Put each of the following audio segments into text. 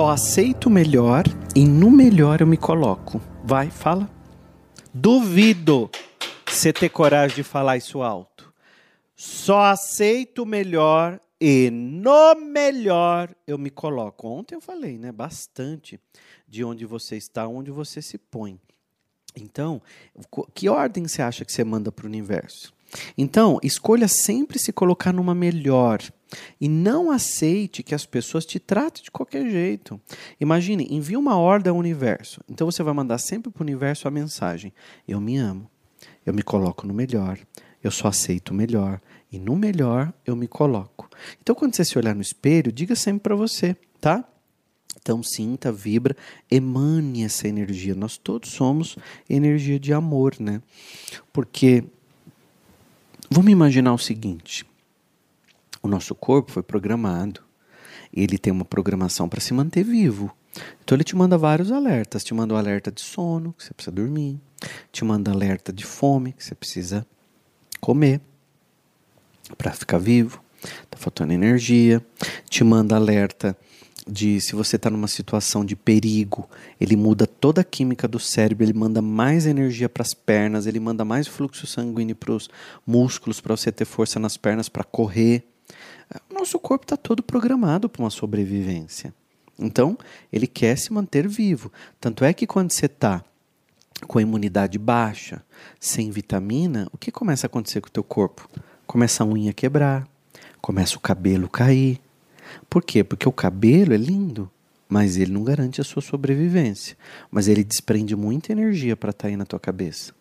Só aceito o melhor e no melhor eu me coloco. Vai, fala. Duvido você ter coragem de falar isso alto. Só aceito o melhor e no melhor eu me coloco. Ontem eu falei, né, bastante de onde você está, onde você se põe. Então, que ordem você acha que você manda para o universo? Então, escolha sempre se colocar numa melhor e não aceite que as pessoas te tratem de qualquer jeito. Imagine, envie uma ordem ao universo. Então você vai mandar sempre para o universo a mensagem: Eu me amo, eu me coloco no melhor, eu só aceito o melhor e no melhor eu me coloco. Então quando você se olhar no espelho, diga sempre para você, tá? Então sinta, vibra, emane essa energia. Nós todos somos energia de amor, né? Porque vamos imaginar o seguinte: o nosso corpo foi programado, ele tem uma programação para se manter vivo. Então ele te manda vários alertas, te manda o um alerta de sono, que você precisa dormir, te manda alerta de fome, que você precisa comer para ficar vivo, tá faltando energia, te manda alerta de se você está numa situação de perigo, ele muda toda a química do cérebro, ele manda mais energia para as pernas, ele manda mais fluxo sanguíneo para os músculos para você ter força nas pernas para correr. Nosso corpo está todo programado para uma sobrevivência. Então, ele quer se manter vivo. Tanto é que quando você está com a imunidade baixa, sem vitamina, o que começa a acontecer com o teu corpo? Começa a unha quebrar, começa o cabelo cair. Por quê? Porque o cabelo é lindo, mas ele não garante a sua sobrevivência. Mas ele desprende muita energia para estar tá aí na tua cabeça.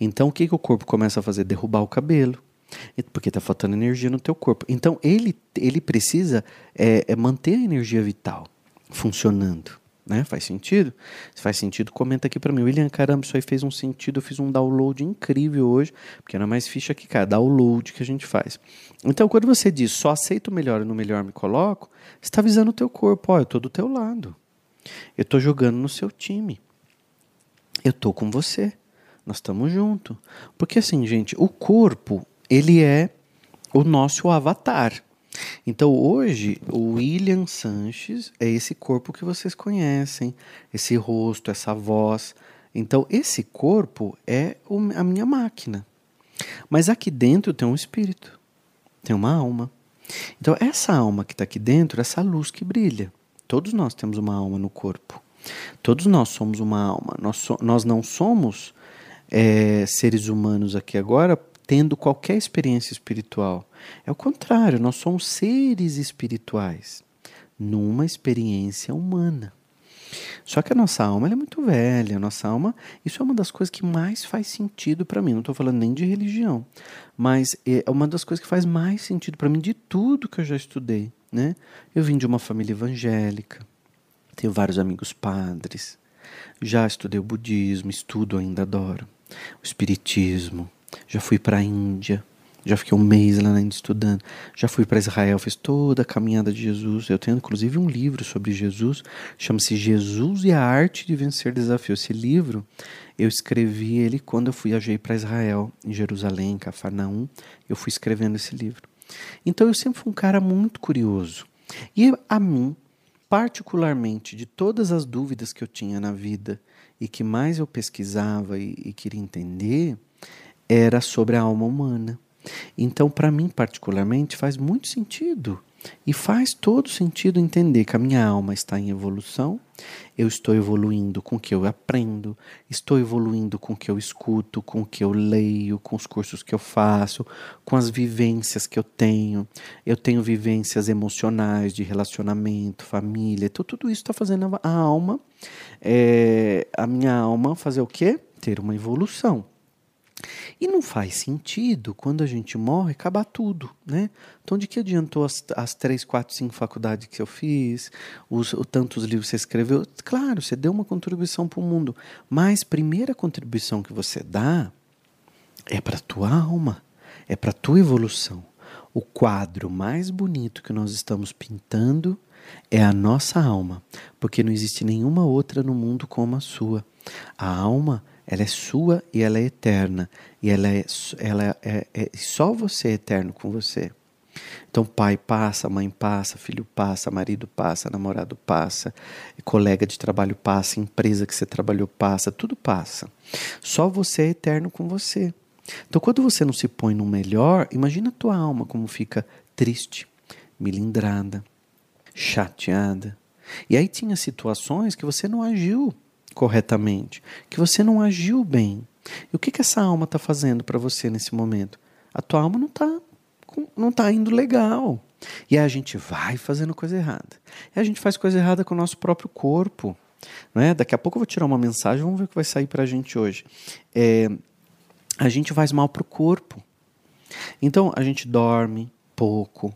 Então o que, que o corpo começa a fazer? Derrubar o cabelo. Porque está faltando energia no teu corpo. Então ele, ele precisa é, é manter a energia vital funcionando. Né? Faz sentido? Se faz sentido, comenta aqui para mim. William, caramba, isso aí fez um sentido. Eu fiz um download incrível hoje, porque era mais ficha que cara, download que a gente faz. Então, quando você diz só aceito o melhor e no melhor me coloco, você está avisando o teu corpo: ó, eu estou do teu lado. Eu estou jogando no seu time. Eu estou com você. Nós estamos juntos. Porque assim, gente, o corpo, ele é o nosso avatar. Então hoje o William Sanches é esse corpo que vocês conhecem, esse rosto, essa voz. Então esse corpo é a minha máquina. Mas aqui dentro tem um espírito, tem uma alma. Então essa alma que está aqui dentro, essa luz que brilha. Todos nós temos uma alma no corpo. Todos nós somos uma alma. Nós, so, nós não somos é, seres humanos aqui agora tendo qualquer experiência espiritual. É o contrário, nós somos seres espirituais numa experiência humana. Só que a nossa alma é muito velha, a nossa alma, isso é uma das coisas que mais faz sentido para mim. Não estou falando nem de religião, mas é uma das coisas que faz mais sentido para mim de tudo que eu já estudei. Né? Eu vim de uma família evangélica, tenho vários amigos padres, já estudei o budismo, estudo ainda adoro, o espiritismo, já fui para a Índia, já fiquei um mês lá na Índia estudando. Já fui para Israel, fiz toda a caminhada de Jesus. Eu tenho inclusive um livro sobre Jesus, chama-se Jesus e a Arte de Vencer Desafios. Esse livro eu escrevi ele quando eu viajei para Israel, em Jerusalém, em Cafarnaum. Eu fui escrevendo esse livro. Então eu sempre fui um cara muito curioso. E a mim, particularmente, de todas as dúvidas que eu tinha na vida e que mais eu pesquisava e, e queria entender, era sobre a alma humana. Então, para mim, particularmente, faz muito sentido. E faz todo sentido entender que a minha alma está em evolução, eu estou evoluindo com o que eu aprendo, estou evoluindo com o que eu escuto, com o que eu leio, com os cursos que eu faço, com as vivências que eu tenho. Eu tenho vivências emocionais, de relacionamento, família, então, tudo isso está fazendo a alma, é, a minha alma fazer o quê? Ter uma evolução. E não faz sentido, quando a gente morre, acabar tudo, né? Então, de que adiantou as, as três, quatro, cinco faculdades que eu fiz, os, o tantos livros que você escreveu? Claro, você deu uma contribuição para o mundo, mas primeira contribuição que você dá é para a tua alma, é para a tua evolução. O quadro mais bonito que nós estamos pintando é a nossa alma, porque não existe nenhuma outra no mundo como a sua. A alma ela é sua e ela é eterna. E ela é, ela é, é só você é eterno com você. Então, pai passa, mãe passa, filho passa, marido passa, namorado passa, colega de trabalho passa, empresa que você trabalhou passa, tudo passa. Só você é eterno com você. Então, quando você não se põe no melhor, imagina a tua alma como fica triste, milindrada, chateada. E aí tinha situações que você não agiu corretamente, que você não agiu bem. E o que, que essa alma está fazendo para você nesse momento? A tua alma não está não tá indo legal. E a gente vai fazendo coisa errada. E a gente faz coisa errada com o nosso próprio corpo. Não é? Daqui a pouco eu vou tirar uma mensagem, vamos ver o que vai sair para a gente hoje. É, a gente faz mal para o corpo. Então a gente dorme pouco,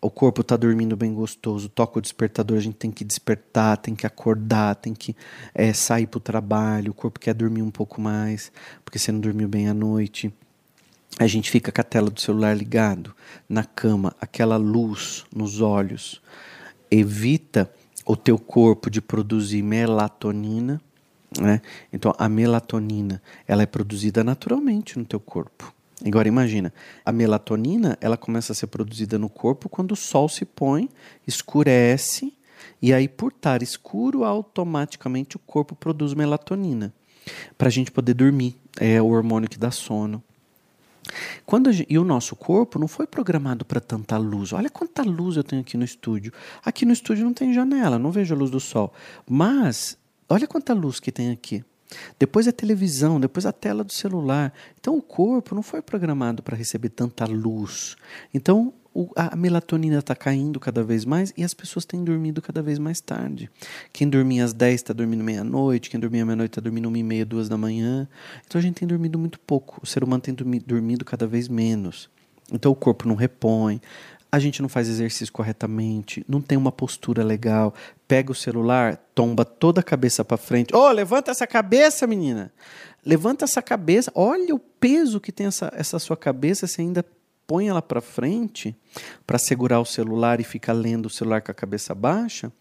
o corpo está dormindo bem gostoso, toca o despertador, a gente tem que despertar, tem que acordar, tem que é, sair para o trabalho, o corpo quer dormir um pouco mais, porque você não dormiu bem à noite. A gente fica com a tela do celular ligado na cama, aquela luz nos olhos evita o teu corpo de produzir melatonina, né? Então a melatonina ela é produzida naturalmente no teu corpo. Agora imagina, a melatonina ela começa a ser produzida no corpo quando o sol se põe, escurece e aí por estar escuro automaticamente o corpo produz melatonina para a gente poder dormir. É o hormônio que dá sono. Quando gente, e o nosso corpo não foi programado para tanta luz. Olha quanta luz eu tenho aqui no estúdio. Aqui no estúdio não tem janela, não vejo a luz do sol. Mas olha quanta luz que tem aqui. Depois a televisão, depois a tela do celular. Então o corpo não foi programado para receber tanta luz. Então a melatonina está caindo cada vez mais e as pessoas têm dormido cada vez mais tarde. Quem dormia às 10 está dormindo meia-noite, quem dormia meia-noite está dormindo uma e meia, duas da manhã. Então a gente tem dormido muito pouco. O ser humano tem dormido cada vez menos. Então o corpo não repõe, a gente não faz exercício corretamente, não tem uma postura legal, pega o celular, tomba toda a cabeça para frente. Ô, oh, levanta essa cabeça, menina. Levanta essa cabeça. Olha o peso que tem essa, essa sua cabeça, você ainda põe ela para frente para segurar o celular e fica lendo o celular com a cabeça baixa.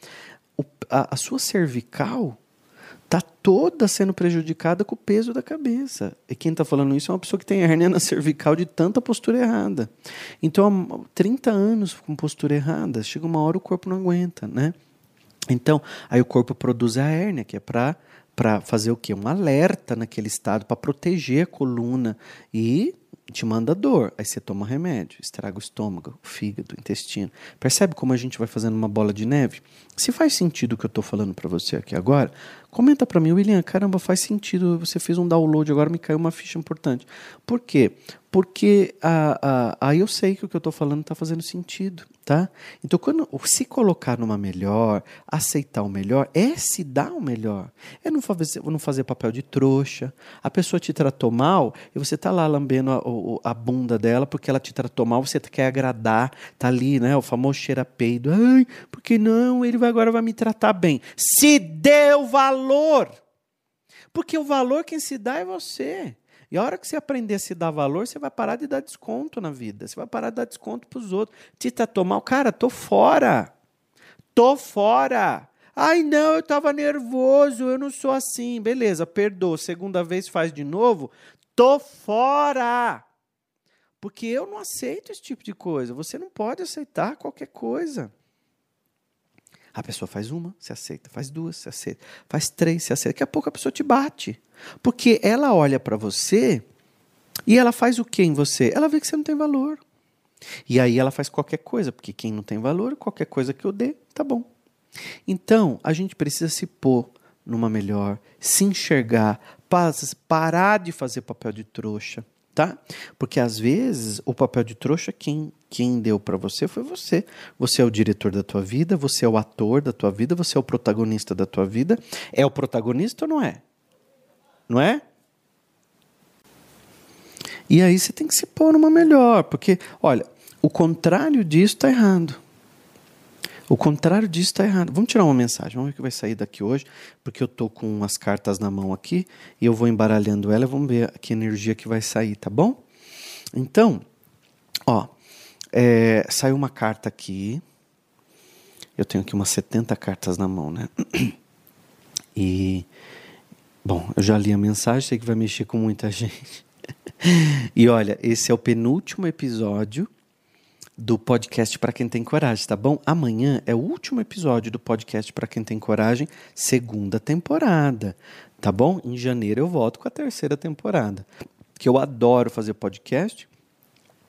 O, a, a sua cervical está toda sendo prejudicada com o peso da cabeça. E quem está falando isso é uma pessoa que tem hernia na cervical de tanta postura errada. Então, há 30 anos com postura errada, chega uma hora o corpo não aguenta, né? Então, aí o corpo produz a hérnia, que é para para fazer o quê? Um alerta naquele estado, para proteger a coluna e te manda dor, aí você toma remédio, estraga o estômago, o fígado, o intestino. Percebe como a gente vai fazendo uma bola de neve? Se faz sentido o que eu estou falando para você aqui agora, comenta para mim, William, caramba, faz sentido, você fez um download, agora me caiu uma ficha importante. Por quê? Porque aí eu sei que o que eu estou falando está fazendo sentido, tá? Então, quando se colocar numa melhor, aceitar o melhor, é se dar o melhor. É não fazer, não fazer papel de trouxa. A pessoa te tratou mal e você está lá lambendo a, a, bunda dela porque ela te tratou mal, você quer agradar, tá ali, né? O famoso cheira peido. Ai, porque não? Ele vai, agora vai me tratar bem. Se deu valor! Porque o valor quem se dá é você. E a hora que você aprender a se dar valor, você vai parar de dar desconto na vida. Você vai parar de dar desconto para os outros. Te tratou mal, cara, tô fora. Tô fora. Ai, não, eu estava nervoso, eu não sou assim. Beleza, perdoa. Segunda vez faz de novo. Tô fora. Porque eu não aceito esse tipo de coisa. Você não pode aceitar qualquer coisa. A pessoa faz uma, se aceita, faz duas, se aceita, faz três, se aceita. Daqui a pouco a pessoa te bate. Porque ela olha para você e ela faz o que em você? Ela vê que você não tem valor. E aí ela faz qualquer coisa, porque quem não tem valor, qualquer coisa que eu dê, tá bom. Então, a gente precisa se pôr numa melhor, se enxergar, parar de fazer papel de trouxa, tá? Porque às vezes o papel de trouxa quem quem deu para você foi você. Você é o diretor da tua vida, você é o ator da tua vida, você é o protagonista da tua vida. É o protagonista ou não é? Não é? E aí você tem que se pôr numa melhor, porque, olha, o contrário disso está errado. O contrário disso está errado. Vamos tirar uma mensagem, vamos ver o que vai sair daqui hoje, porque eu estou com as cartas na mão aqui e eu vou embaralhando ela, vamos ver que energia que vai sair, tá bom? Então, ó, é, saiu uma carta aqui. Eu tenho aqui umas 70 cartas na mão, né? E Bom, eu já li a mensagem, sei que vai mexer com muita gente. e olha, esse é o penúltimo episódio do podcast para quem tem coragem, tá bom? Amanhã é o último episódio do podcast para quem tem coragem, segunda temporada, tá bom? Em janeiro eu volto com a terceira temporada. Que eu adoro fazer podcast.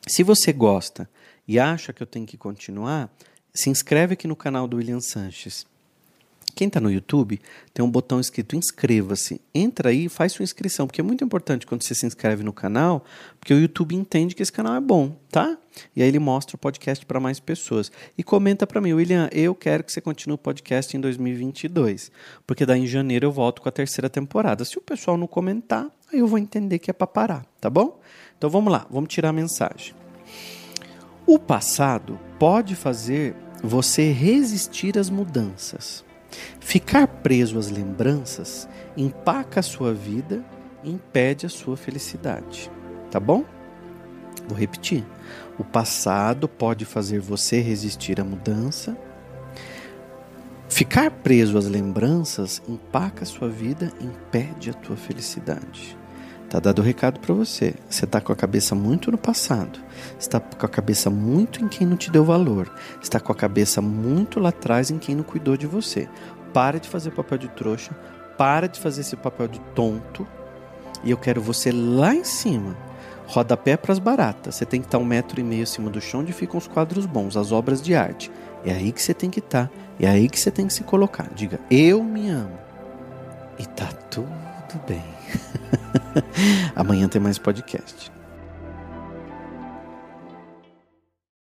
Se você gosta e acha que eu tenho que continuar, se inscreve aqui no canal do William Sanches. Quem está no YouTube tem um botão escrito inscreva-se. Entra aí e faz sua inscrição, porque é muito importante quando você se inscreve no canal, porque o YouTube entende que esse canal é bom, tá? E aí ele mostra o podcast para mais pessoas. E comenta para mim, William, eu quero que você continue o podcast em 2022, porque daí em janeiro eu volto com a terceira temporada. Se o pessoal não comentar, aí eu vou entender que é para parar, tá bom? Então vamos lá, vamos tirar a mensagem. O passado pode fazer você resistir às mudanças. Ficar preso às lembranças empaca a sua vida e impede a sua felicidade. Tá bom? Vou repetir. O passado pode fazer você resistir à mudança. Ficar preso às lembranças empaca a sua vida e impede a tua felicidade. Tá dado o recado para você. Você tá com a cabeça muito no passado. Está com a cabeça muito em quem não te deu valor. Está com a cabeça muito lá atrás em quem não cuidou de você. Para de fazer papel de trouxa. Para de fazer esse papel de tonto. E eu quero você lá em cima. Rodapé para as baratas. Você tem que estar um metro e meio acima do chão onde ficam os quadros bons, as obras de arte. É aí que você tem que estar. É aí que você tem que se colocar. Diga, eu me amo. E tá tudo bem. Amanhã tem mais podcast.